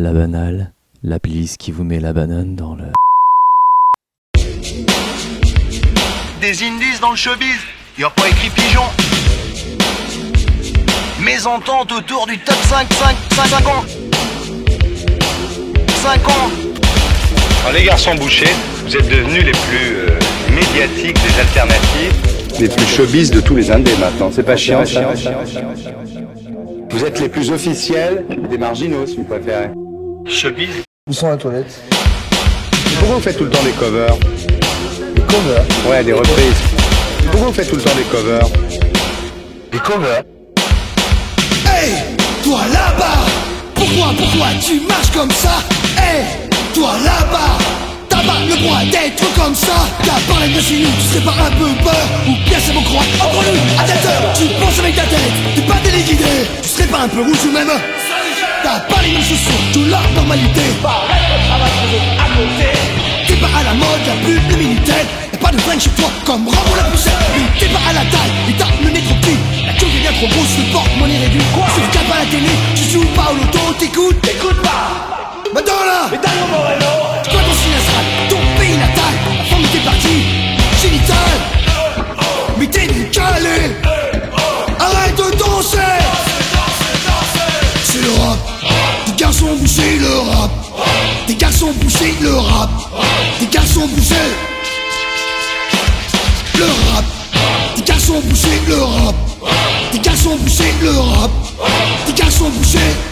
la banale, la police qui vous met la banane dans le... Des indies dans le showbiz, y a pas écrit pigeon. Mésentente autour du top 5, 5, 5, 5 ans. 5 ans. Alors, les garçons bouchés, vous êtes devenus les plus euh, médiatiques des alternatives. Les plus showbiz de tous les indés maintenant, c'est pas chiant ça Vous êtes les plus officiels des marginaux si vous préférez. Showbiz. Où sont la toilette Pourquoi vous faites tout le temps des covers Les covers. Ouais, des reprises. Pourquoi vous faites tout le temps des covers Les covers. Hey, toi là-bas. Pourquoi, pourquoi tu marches comme ça? Hey, toi là-bas. T'as pas le droit d'être comme ça. T'as parlé de chez nous, tu serais pas un peu peur Ou bien c'est mon croix? Entre nous, à tête Tu penses avec ta tête, t'es pas téléguidé Tu serais pas un peu rouge ou même T'as pas les mêmes chaussures, tout la normalité. T'es pas à la mode, y'a plus de Minitel Y'a pas de flingue chez toi comme Rambo la poussette. Mais t'es pas à la taille, et t'as le nez trop petit. La queue est bien trop grosse, le porte-monnaie réduit. Quoi Tu regardes pas la télé, tu joues pas au loto T'écoutes, t'écoutes pas. Madonna Et Dario Morello. Quoi ton signe astral, ton pays natal. La femme t'es parti, génital. Mais bouchés le rap. Des garçons bouchés Le rap. Des garçons bouchés le rap. Des garçons bouchés le rap. Des garçons bouchés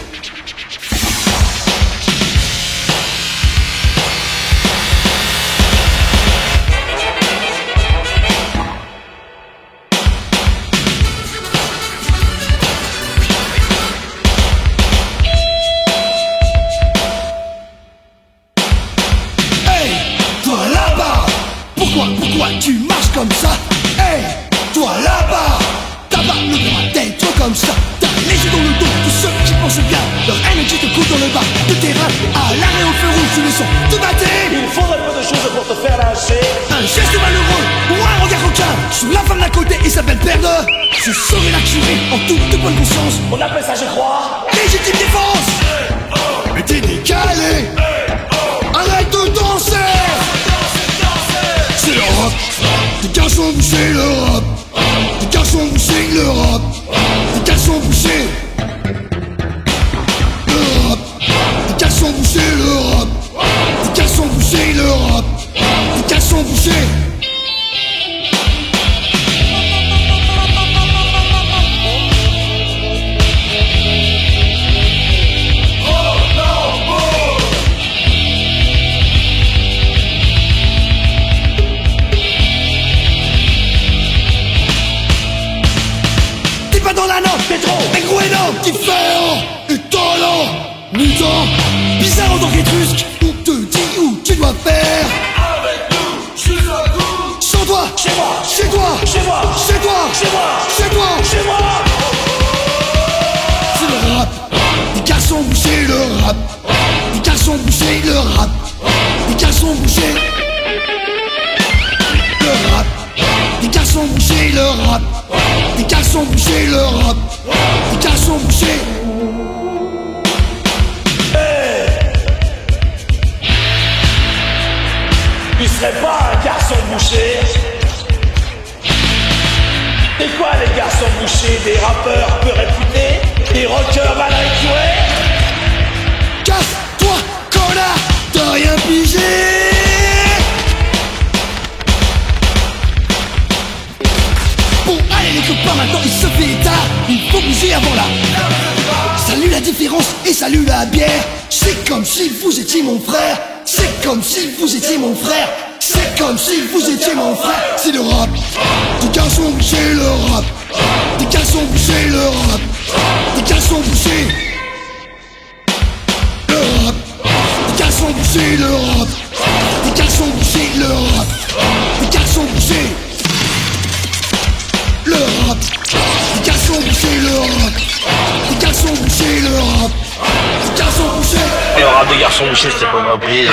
Je saurai la tuer en toute bonne conscience On appelle ça, je crois. Faire Avec nous, je suis à coup. Sans toi, Chez moi, chez toi, chez moi, chez toi, chez moi, chez toi. Chez moi. C'est le rap. Des garçons bouchés, le rap. Des garçons bouchés, le rap. Des garçons bouchés Le rap. Des garçons bouchés, le rap. Des garçons bouchés, le rap. Des garçons bouchés Tu serais pas un garçon bouché. C'est quoi les garçons bouchés Des rappeurs peu réputés Des rockers mal récurés Casse-toi, connard T'as rien pigé. Bon, allez les copains, maintenant il se fait tard. Il faut bouger avant là. Salut la différence et salut la bière. C'est comme si vous étiez mon frère. C'est comme si vous étiez mon frère C'est comme si vous étiez mon frère C'est le rap Des garçons bouchés, le rap Des garçons bouchés, le rap Des garçons bouchés le rap Des garçons bouchés, le rap Des garçons bouchés, le rap Des garçons bouchés Le rap Des garçons bouchés, le rap Des garçons bouchés, le rap Des garçons bouchés Le rap des garçons bouchés, c'était pas compris.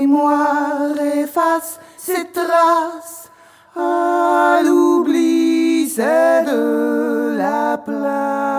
mémoire efface ses traces. À l'oubli, c'est de la place.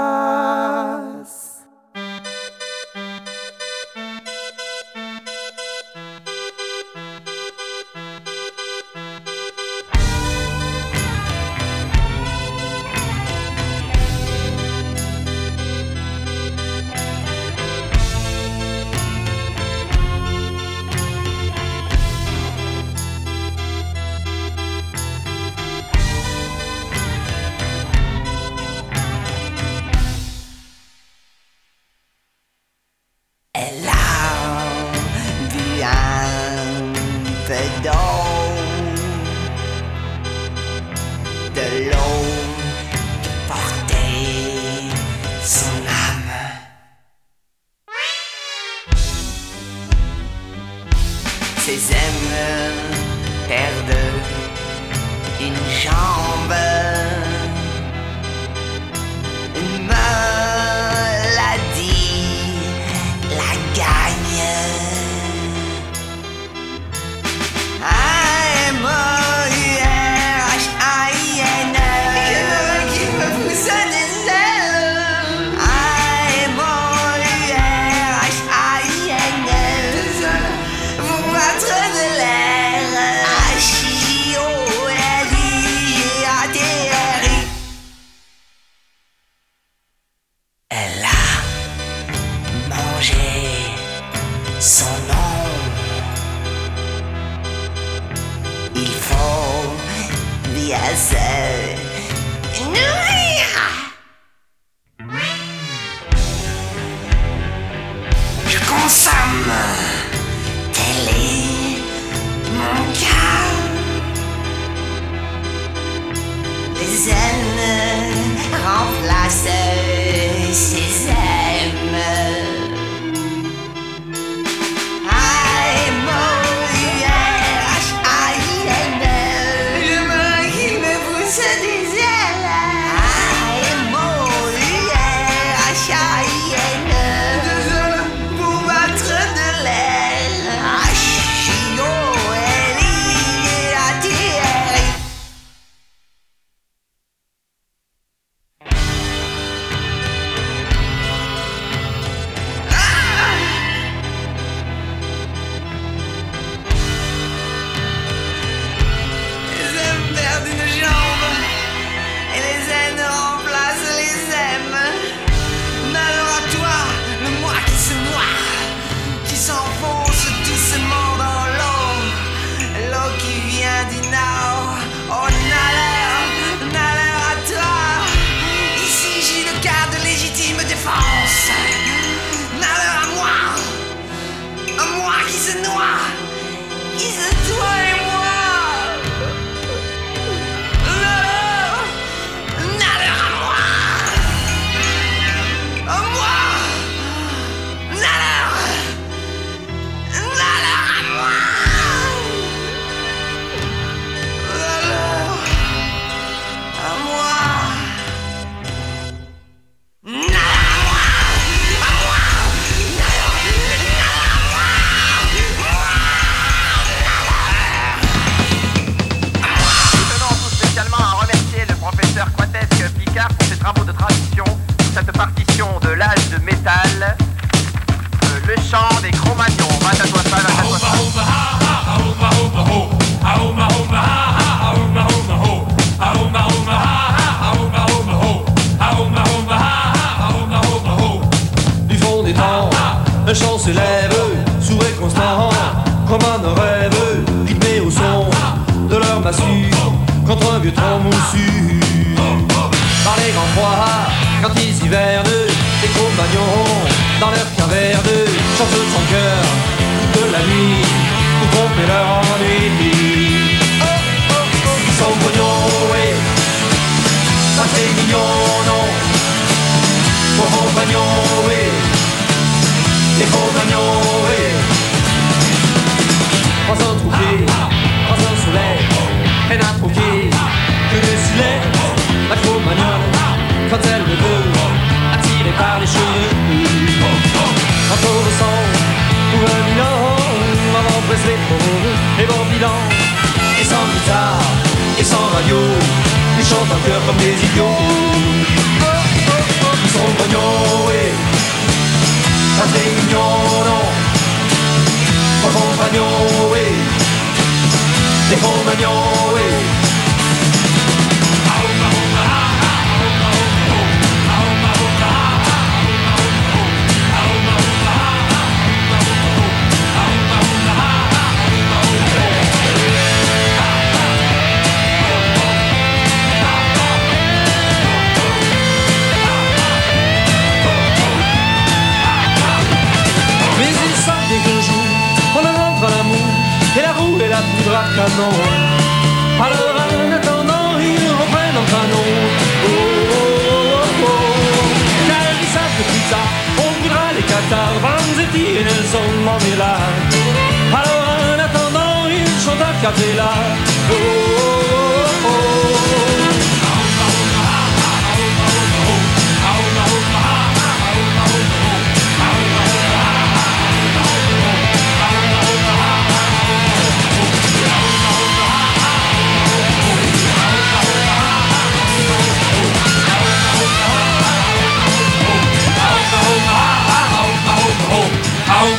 So allent. Ils font bien ils chantent en cœur comme des idiots. Ils sont mognons, oui, ça c'est mignon, non. Mon compagnon, oui. Les compagnons, oui roue est la poudre à canon. Alors en attendant, ils reprennent en canon. Oh, oh, oh, oh. Car ils savent que plus tard, on voudra les cathares, Vanzetti et Nelson Mandela. Alors en attendant, ils chantent à capella. Oh, oh, oh, oh.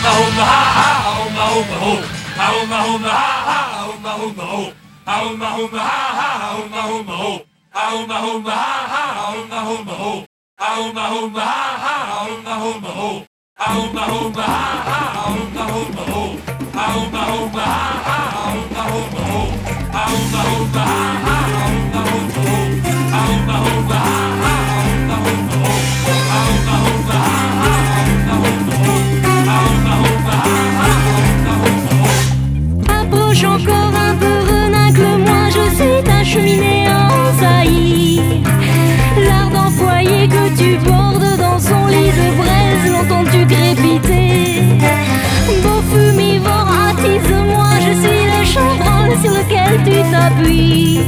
Oh, my, oh, my. et sa pluie.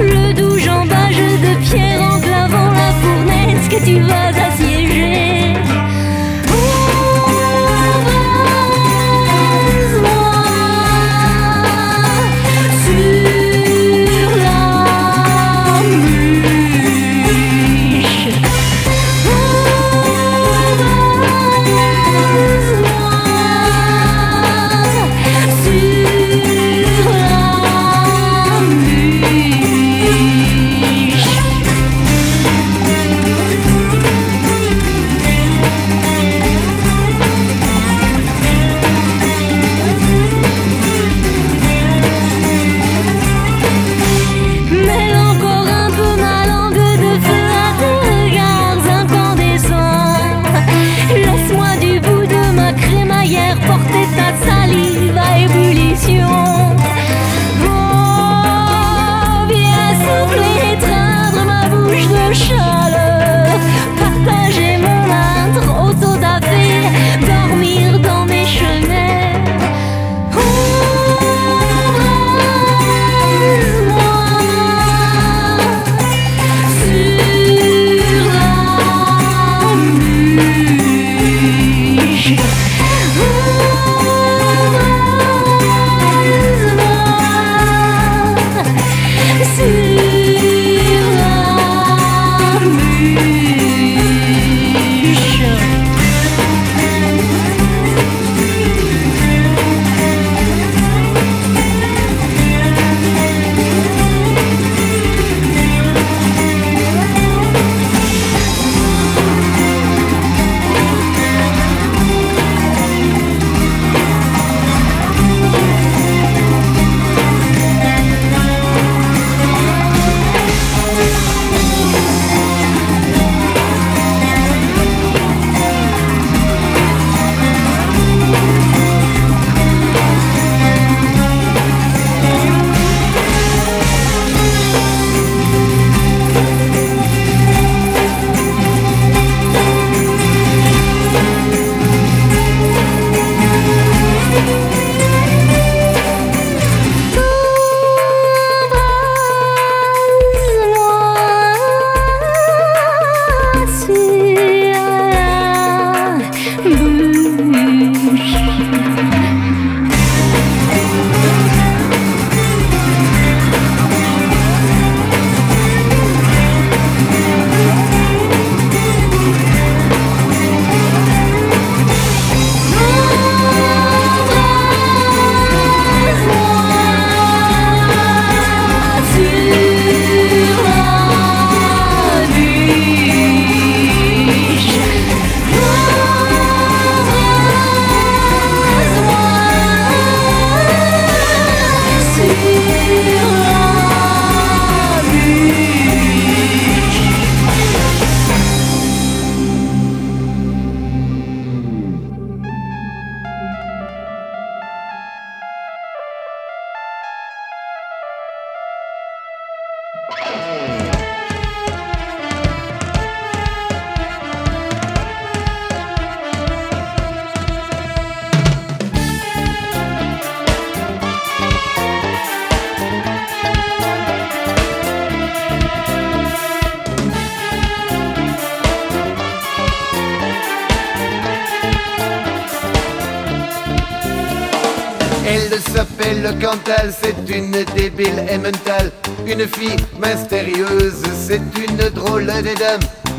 Le doux jambage de pierre enclavant la fournaise que tu vas à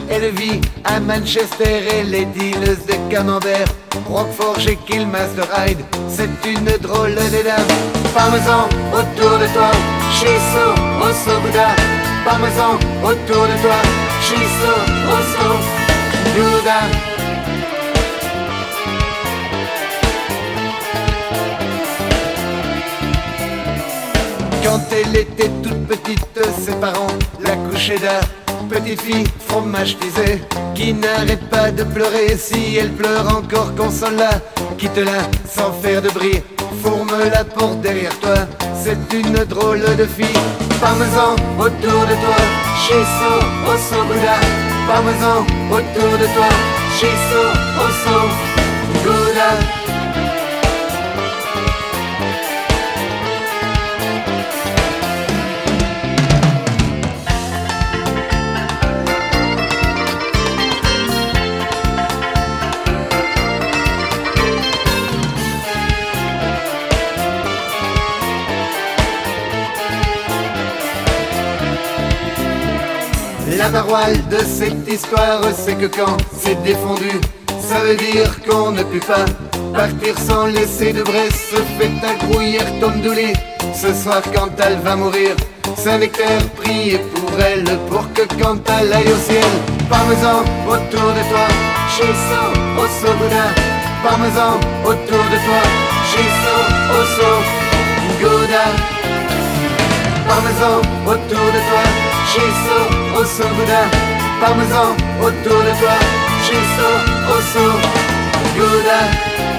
Elle vit à Manchester, elle est dealeuse de camembert. Roquefort, Jekyll, Master Hyde, c'est une drôle de dame. Parmesan autour de toi, Shiso, Oso Bouddha. Parmesan autour de toi, Shiso, Oso Bouddha. Quand elle était toute petite, ses parents la couchaient d'un petite fille fromagetisée qui n'arrête pas de pleurer. Si elle pleure encore, console-la, quitte-la sans faire de bruit. Fourme la porte derrière toi, c'est une drôle de fille. Parmesan autour de toi, Shiso, Oso Bouddha. Parmesan autour de toi, Shiso, Oso Bouddha. La morale de cette histoire, c'est que quand c'est défendu, ça veut dire qu'on ne peut pas partir sans laisser de Bresse. Se fait un grouillère Tom Dooley. Ce soir, quand elle va mourir, Saint-Nectaire priez pour elle, pour que quand elle aille au ciel, parmesan autour de toi, Shiso, Oso Bouddha. Parmesan autour de toi, Shiso, Oso Gouda. Parmesan autour de toi, Shiso, au so Bouddha, parmesan autour de toi. Shiso, au so Bouddha.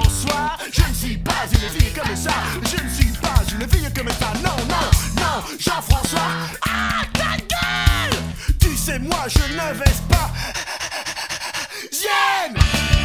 François. Je ne suis pas une fille comme ça. Je ne suis pas une fille comme ça. Non, non, non, Jean-François. Ah, ta gueule Tu sais, moi, je ne vais pas. Yen!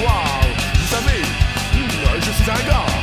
Wow, vous savez, hmm, je suis un gars.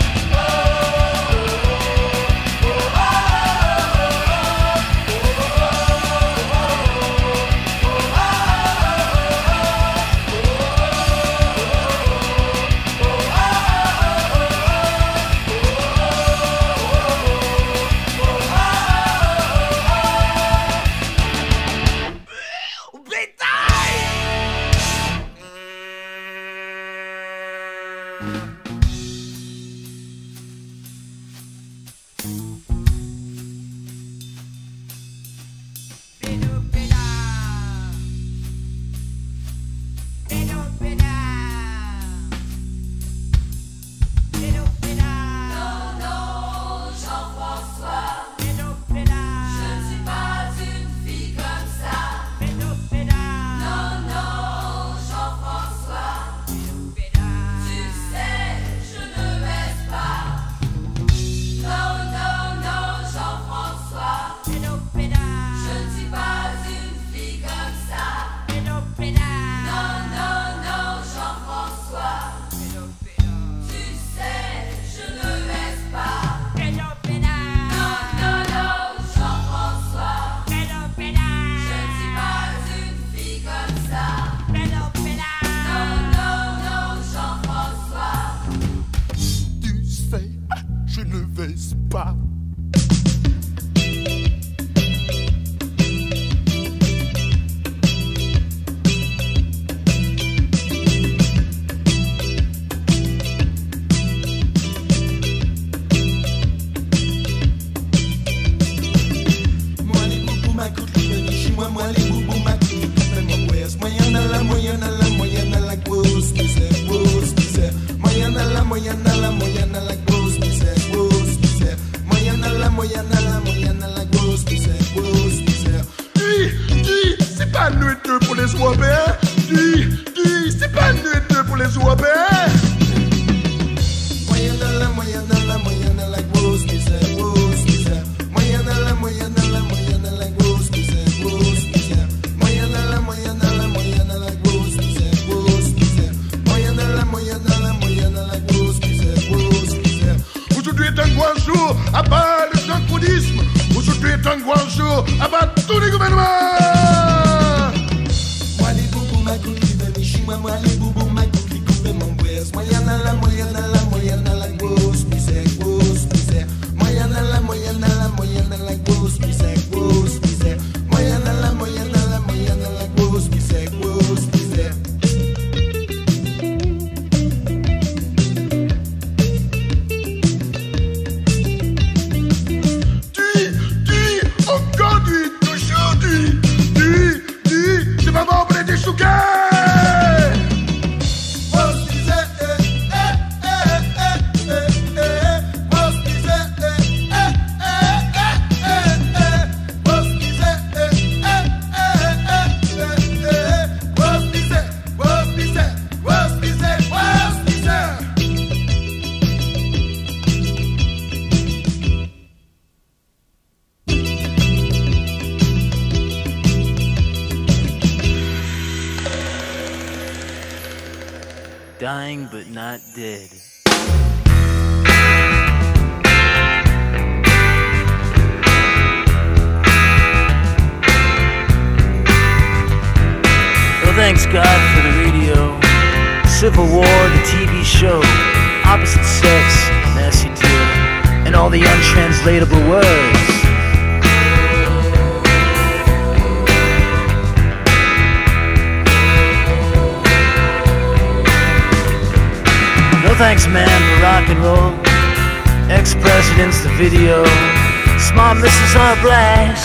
Misses are a blast.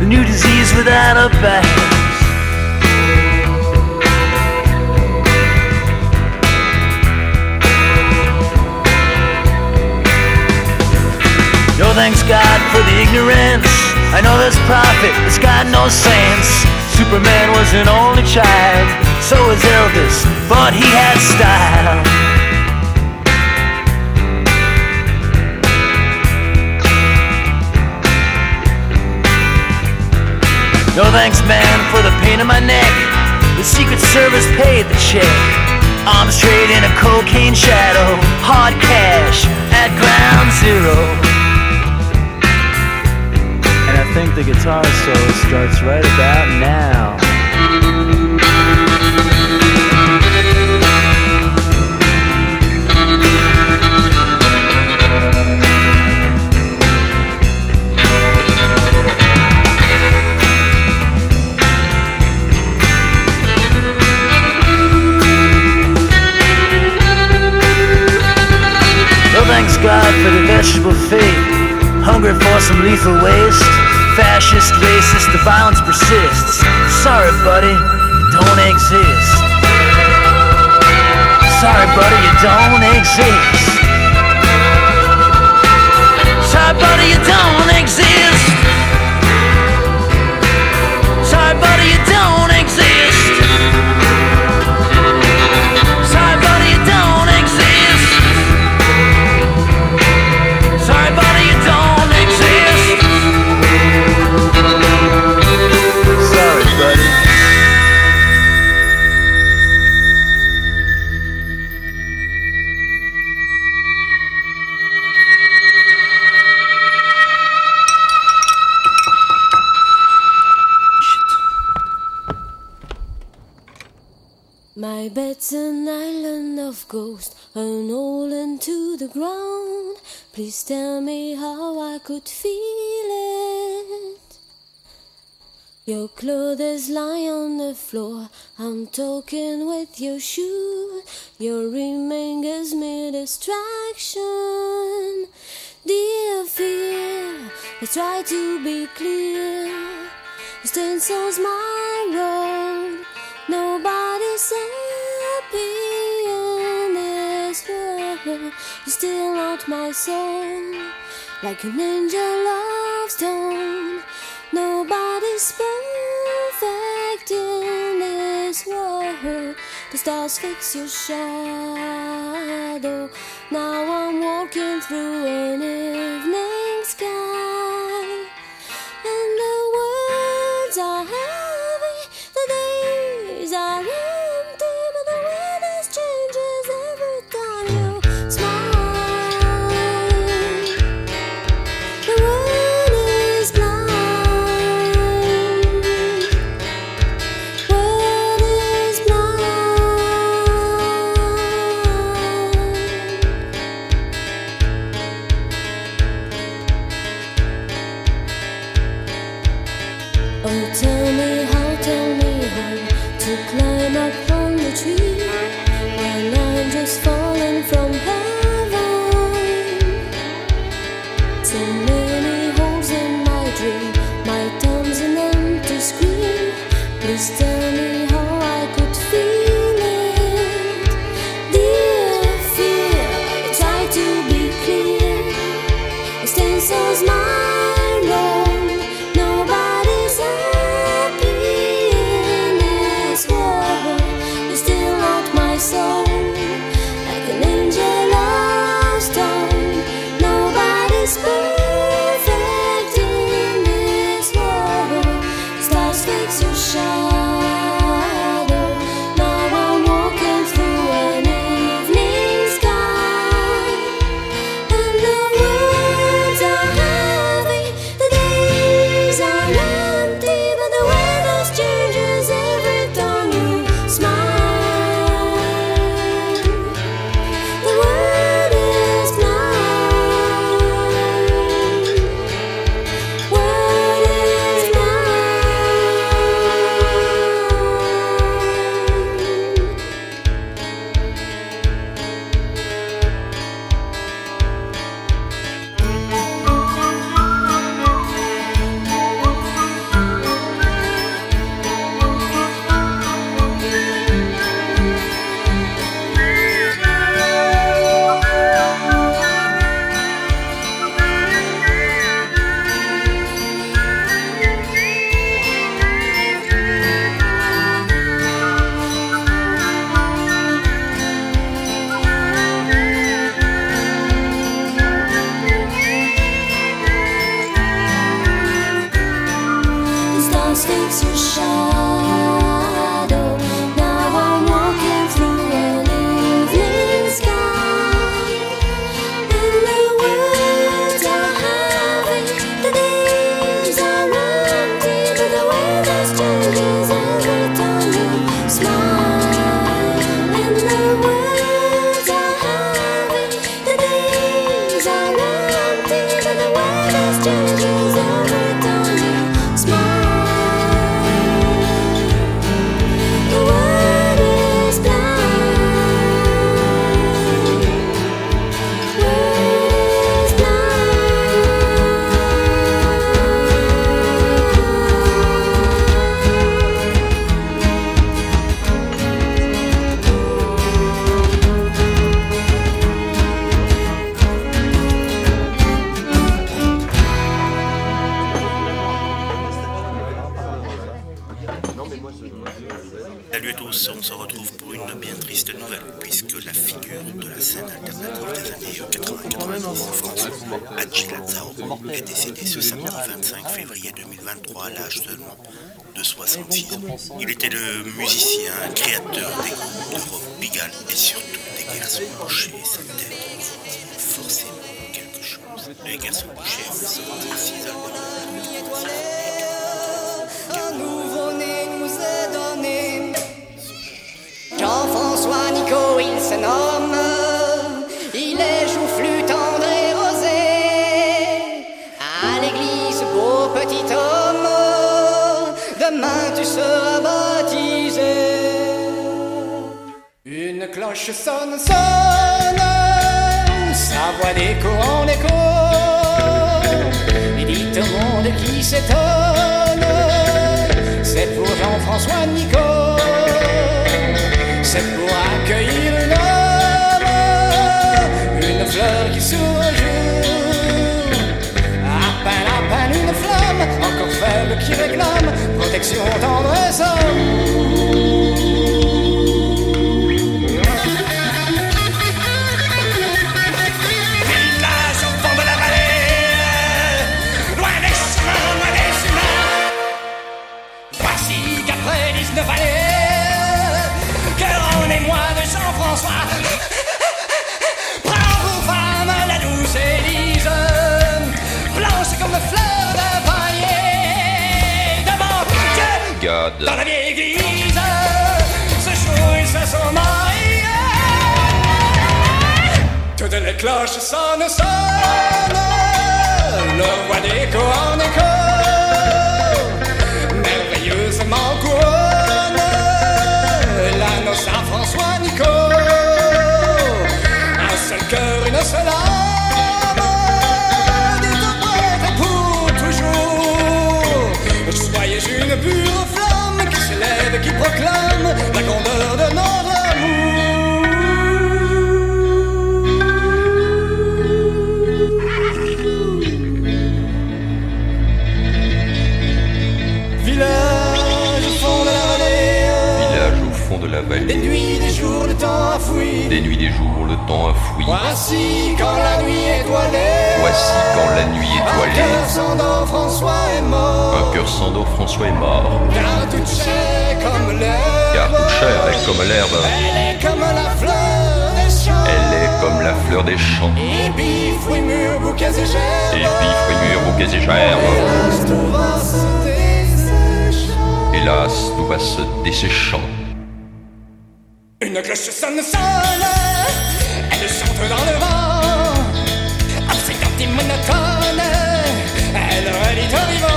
The new disease without a back. No thanks God for the ignorance. I know there's profit, it's got no sense. Superman was an only child, so was Elvis, but he had style. No thanks, man, for the pain in my neck. The Secret Service paid the check. Arms trade in a cocaine shadow. Hard cash at ground zero. And I think the guitar solo starts right about now. The fate. Hungry for some lethal waste. Fascist, racist, the violence persists. Sorry, buddy, you don't exist. Sorry, buddy, you don't exist. Sorry, buddy, you don't exist. My bed's an island of ghosts, unholen to the ground. Please tell me how I could feel it. Your clothes lie on the floor. I'm talking with your shoe. Your ring gives me distraction. Dear fear, let's try to be clear. The stencil's my road. Nobody's happy in this world. You still out my soul like an angel of stone. Nobody's perfect in this world. The stars fix your shadow. Now I'm walking through an evening sky. De 66 ans. Il était le musicien, créateur des groupes de rock Pigalle et surtout des garçons bouchés. Sa tête dit forcément quelque chose. Les garçons bouchés ont sorti six albums. Jean-François Nico, il se nomme. Sonne, sonne. Sa voix d'écho en écho. Et dit au monde qui s'étonne. C'est pour Jean-François Nico. C'est pour accueillir un homme. Une fleur qui s'ouvre un jour. À peine, à peine une flamme. Encore faible qui réclame protection, tendresse, Dans la vieille église, ce jour ils se. Toutes les cloches sonnent, sonnent, le roi temps fouillé. Voici quand la nuit étoilée. Voici quand la nuit Un étoilée. cœur sans dents, François est mort. Un cœur sans dos, François est mort. Car toute chair comme l'herbe. Car toute chair est comme l'herbe. Elle est comme la fleur des champs. Elle est comme la fleur des champs. Épis, fruits mûrs, bouquets et gerbes. Et puis fruits mûrs, bouquets et gerbes. Hélas, tout va se desséchant. Hélas, tout va se desséchant. Une cloche sonne, sonne. Dans le vent. Obsédante et monotone. Elle redit au vivant.